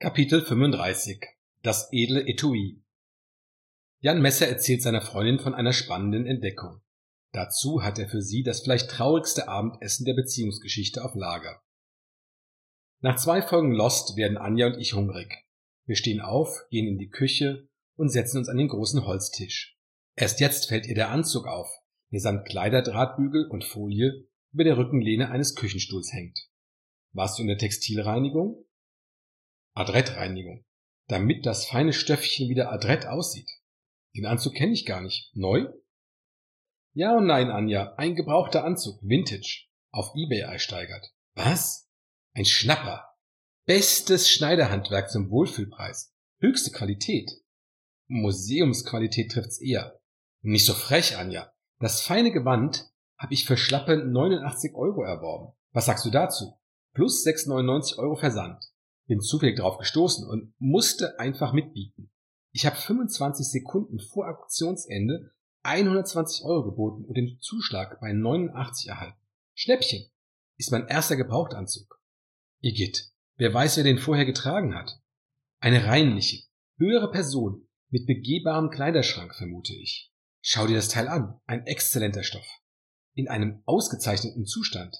Kapitel 35 Das edle Etui Jan Messer erzählt seiner Freundin von einer spannenden Entdeckung. Dazu hat er für sie das vielleicht traurigste Abendessen der Beziehungsgeschichte auf Lager. Nach zwei Folgen Lost werden Anja und ich hungrig. Wir stehen auf, gehen in die Küche und setzen uns an den großen Holztisch. Erst jetzt fällt ihr der Anzug auf, der samt Kleiderdrahtbügel und Folie über der Rückenlehne eines Küchenstuhls hängt. Warst du in der Textilreinigung? Adrettreinigung, damit das feine Stöffchen wieder adrett aussieht. Den Anzug kenne ich gar nicht. Neu? Ja und nein, Anja. Ein gebrauchter Anzug. Vintage. Auf Ebay ersteigert. Was? Ein Schnapper. Bestes Schneiderhandwerk zum Wohlfühlpreis. Höchste Qualität. Museumsqualität trifft's eher. Nicht so frech, Anja. Das feine Gewand habe ich für schlappe 89 Euro erworben. Was sagst du dazu? Plus 6,99 Euro Versand bin zufällig drauf gestoßen und musste einfach mitbieten. Ich habe 25 Sekunden vor Auktionsende 120 Euro geboten und den Zuschlag bei 89 erhalten. Schnäppchen ist mein erster Gebrauchtanzug. Igitt, wer weiß, wer den vorher getragen hat. Eine reinliche, höhere Person mit begehbarem Kleiderschrank, vermute ich. Schau dir das Teil an, ein exzellenter Stoff. In einem ausgezeichneten Zustand.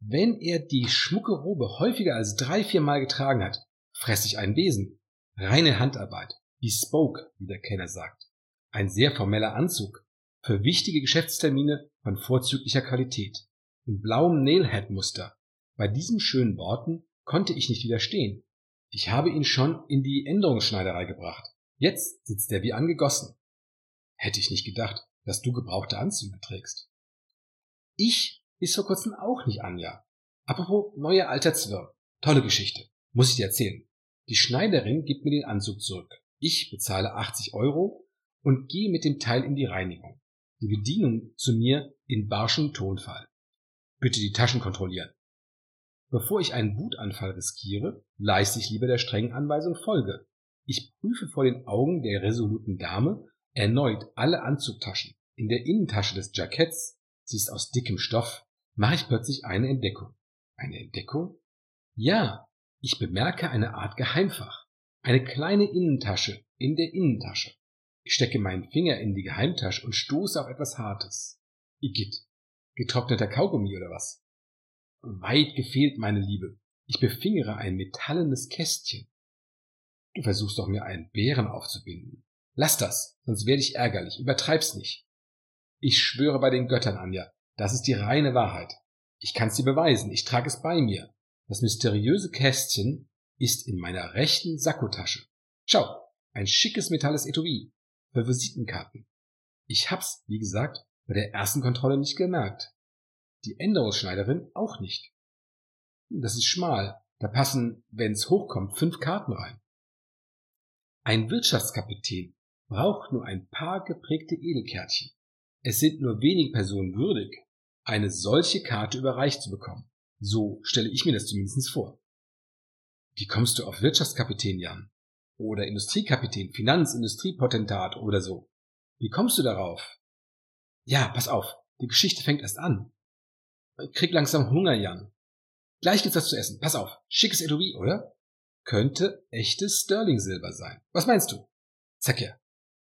Wenn er die schmucke Robe häufiger als drei, vier Mal getragen hat, fress ich einen Besen. Reine Handarbeit, wie Spoke, wie der Kenner sagt. Ein sehr formeller Anzug, für wichtige Geschäftstermine von vorzüglicher Qualität. In blauem Nailhead-Muster. Bei diesen schönen Worten konnte ich nicht widerstehen. Ich habe ihn schon in die Änderungsschneiderei gebracht. Jetzt sitzt er wie angegossen. Hätte ich nicht gedacht, dass du gebrauchte Anzüge trägst. Ich ist vor kurzem auch nicht Anja. Apropos neuer alter Zwirn. Tolle Geschichte. Muss ich dir erzählen. Die Schneiderin gibt mir den Anzug zurück. Ich bezahle 80 Euro und gehe mit dem Teil in die Reinigung. Die Bedienung zu mir in barschem Tonfall. Bitte die Taschen kontrollieren. Bevor ich einen Wutanfall riskiere, leiste ich lieber der strengen Anweisung Folge. Ich prüfe vor den Augen der resoluten Dame erneut alle Anzugtaschen. In der Innentasche des Jacketts, sie ist aus dickem Stoff, mache ich plötzlich eine Entdeckung. Eine Entdeckung? Ja, ich bemerke eine Art Geheimfach. Eine kleine Innentasche in der Innentasche. Ich stecke meinen Finger in die Geheimtasche und stoße auf etwas Hartes. Igitt. Getrockneter Kaugummi oder was? Weit gefehlt, meine Liebe. Ich befingere ein metallenes Kästchen. Du versuchst doch mir einen Bären aufzubinden. Lass das, sonst werde ich ärgerlich. Übertreib's nicht. Ich schwöre bei den Göttern, Anja, das ist die reine Wahrheit. Ich kann's dir beweisen, ich trage es bei mir. Das mysteriöse Kästchen ist in meiner rechten Sakkotasche. Schau, ein schickes metalles Etui für Visitenkarten. Ich hab's, wie gesagt, bei der ersten Kontrolle nicht gemerkt. Die Änderungsschneiderin auch nicht. Das ist schmal, da passen, wenn's hochkommt, fünf Karten rein. Ein Wirtschaftskapitän braucht nur ein paar geprägte Edelkärtchen. Es sind nur wenige Personen würdig, eine solche Karte überreicht zu bekommen. So stelle ich mir das zumindest vor. Wie kommst du auf Wirtschaftskapitän, Jan? Oder Industriekapitän, Finanzindustriepotentat oder so? Wie kommst du darauf? Ja, pass auf, die Geschichte fängt erst an. Ich krieg langsam Hunger, Jan. Gleich gibt's was zu essen. Pass auf, schickes Etui, oder? Könnte echtes Sterling-Silber sein. Was meinst du? Zack ja.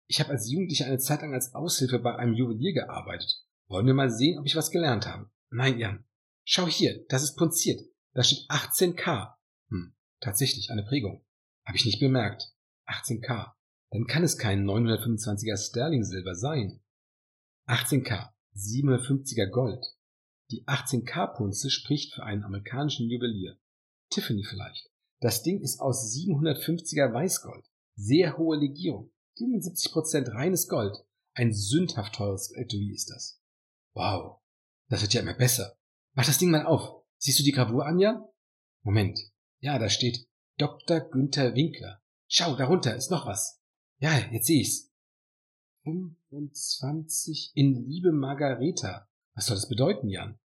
Ich habe als Jugendlicher eine Zeit lang als Aushilfe bei einem Juwelier gearbeitet. Wollen wir mal sehen, ob ich was gelernt habe? Nein, Jan. Schau hier, das ist punziert. Da steht 18K. Hm, tatsächlich, eine Prägung. Habe ich nicht bemerkt. 18K. Dann kann es kein 925er Sterling Silber sein. 18K, 750er Gold. Die 18K-Punze spricht für einen amerikanischen Juwelier. Tiffany vielleicht. Das Ding ist aus 750er Weißgold. Sehr hohe Legierung. 75% reines Gold. Ein sündhaft teures Etui ist das. Wow, das wird ja immer besser. Mach das Ding mal auf. Siehst du die Gravur, Anja? Moment. Ja, da steht Dr. Günther Winkler. Schau, darunter ist noch was. Ja, jetzt sehe ich's. 25 in Liebe Margareta. Was soll das bedeuten, Jan?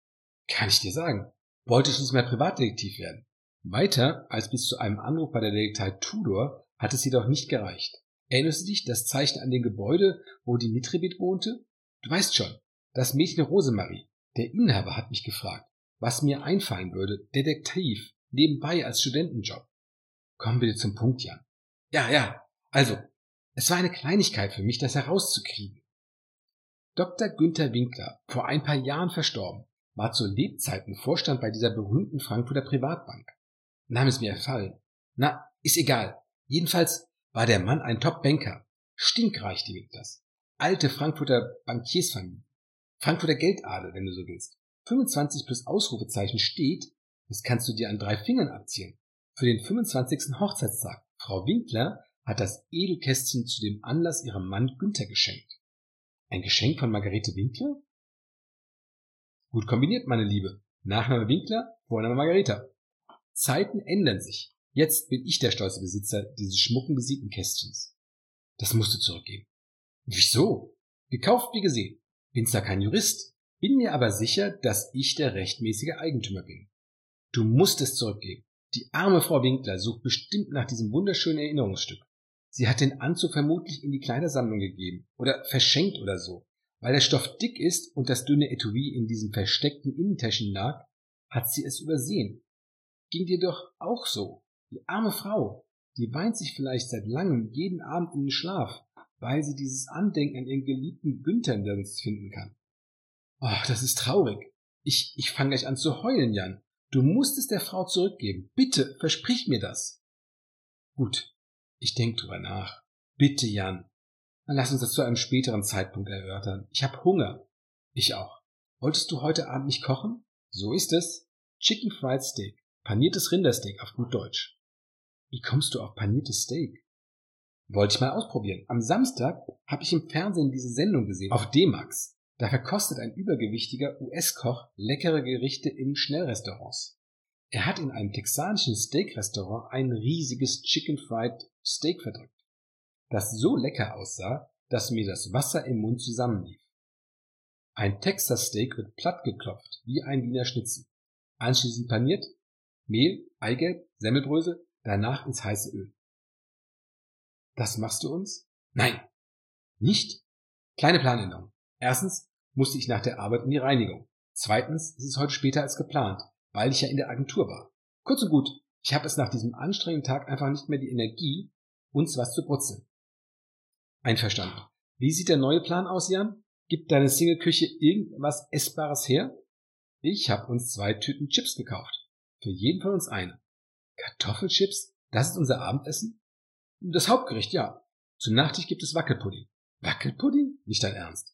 Kann ich dir sagen. Wollte ich nicht mehr Privatdetektiv werden. Weiter als bis zu einem Anruf bei der Detektei Tudor hat es jedoch nicht gereicht. Erinnerst du dich das Zeichen an dem Gebäude, wo die Nitribit wohnte? Du weißt schon, das Mädchen Rosemarie, der Inhaber hat mich gefragt, was mir einfallen würde, Detektiv, nebenbei als Studentenjob. Komm bitte zum Punkt, Jan. Ja, ja. Also, es war eine Kleinigkeit für mich, das herauszukriegen. Dr. Günther Winkler, vor ein paar Jahren verstorben, war zu Lebzeiten Vorstand bei dieser berühmten Frankfurter Privatbank. Nahm es mir erfallen. Na, ist egal. Jedenfalls war der Mann ein Top-Banker. Stinkreich, die Winklers. Alte Frankfurter Bankiersfamilie. Frankfurter Geldadel, wenn du so willst. 25 plus Ausrufezeichen steht, das kannst du dir an drei Fingern abziehen. Für den 25. Hochzeitstag. Frau Winkler hat das Edelkästchen zu dem Anlass ihrem Mann Günther geschenkt. Ein Geschenk von Margarete Winkler? Gut kombiniert, meine Liebe. Nachname Winkler, Vorname Margareta. Zeiten ändern sich. Jetzt bin ich der stolze Besitzer dieses schmucken Visitenkästchens. Das musst du zurückgeben. Wieso? Gekauft wie gesehen. Bin zwar kein Jurist, bin mir aber sicher, dass ich der rechtmäßige Eigentümer bin. Du musst es zurückgeben. Die arme Frau Winkler sucht bestimmt nach diesem wunderschönen Erinnerungsstück. Sie hat den Anzug vermutlich in die Kleidersammlung gegeben oder verschenkt oder so. Weil der Stoff dick ist und das dünne Etui in diesem versteckten Innentäschchen lag, hat sie es übersehen. Ging dir doch auch so. Die arme Frau, die weint sich vielleicht seit langem jeden Abend in den Schlaf, weil sie dieses Andenken an ihren geliebten Günther nirgends finden kann. Ach, das ist traurig. Ich, ich fange gleich an zu heulen, Jan. Du musst es der Frau zurückgeben. Bitte, versprich mir das. Gut, ich denk drüber nach. Bitte, Jan. Dann lass uns das zu einem späteren Zeitpunkt erörtern. Ich hab Hunger. Ich auch. Wolltest du heute Abend nicht kochen? So ist es. Chicken Fried Steak. Paniertes Rindersteak auf gut Deutsch. Wie kommst du auf paniertes Steak? Wollte ich mal ausprobieren. Am Samstag habe ich im Fernsehen diese Sendung gesehen. Auf D-Max. Da verkostet ein übergewichtiger US-Koch leckere Gerichte in Schnellrestaurants. Er hat in einem texanischen Steakrestaurant ein riesiges Chicken Fried Steak verdrückt, das so lecker aussah, dass mir das Wasser im Mund zusammenlief. Ein Texas Steak wird platt geklopft, wie ein Wiener Schnitzel. Anschließend paniert, Mehl, Eigelb, Semmelbrösel, danach ins heiße Öl. Das machst du uns? Nein. Nicht? Kleine Planänderung. Erstens musste ich nach der Arbeit in die Reinigung. Zweitens ist es heute später als geplant weil ich ja in der Agentur war. Kurz und gut, ich habe es nach diesem anstrengenden Tag einfach nicht mehr die Energie, uns was zu brutzeln. Einverstanden. Wie sieht der neue Plan aus, Jan? Gibt deine Single-Küche irgendwas Essbares her? Ich habe uns zwei Tüten Chips gekauft. Für jeden von uns eine. Kartoffelchips? Das ist unser Abendessen? Das Hauptgericht, ja. Zum Nachtisch gibt es Wackelpudding. Wackelpudding? Nicht dein Ernst.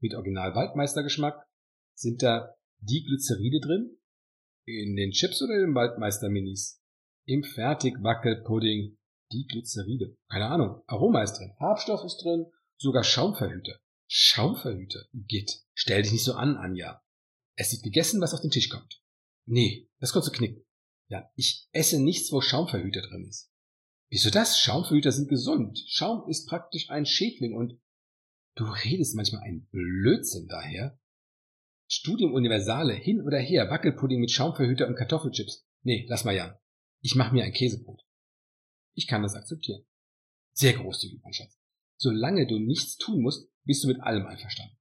Mit Original Waldmeistergeschmack? Sind da die Glyceride drin? In den Chips oder in den Waldmeister-Minis? Im Fertigwackelpudding. Die Glyceride. Keine Ahnung. Aroma ist drin. Farbstoff ist drin. Sogar Schaumverhüter. Schaumverhüter? Git. Stell dich nicht so an, Anja. Es wird gegessen, was auf den Tisch kommt. Nee, das kannst du knicken. Ja, ich esse nichts, wo Schaumverhüter drin ist. Wieso das? Schaumverhüter sind gesund. Schaum ist praktisch ein Schädling und du redest manchmal einen Blödsinn daher. Studium Universale, hin oder her, Wackelpudding mit Schaumverhüter und Kartoffelchips. Nee, lass mal ja. Ich mach mir ein Käsebrot. Ich kann das akzeptieren. Sehr großzügig, mein Schatz. Solange du nichts tun musst, bist du mit allem einverstanden.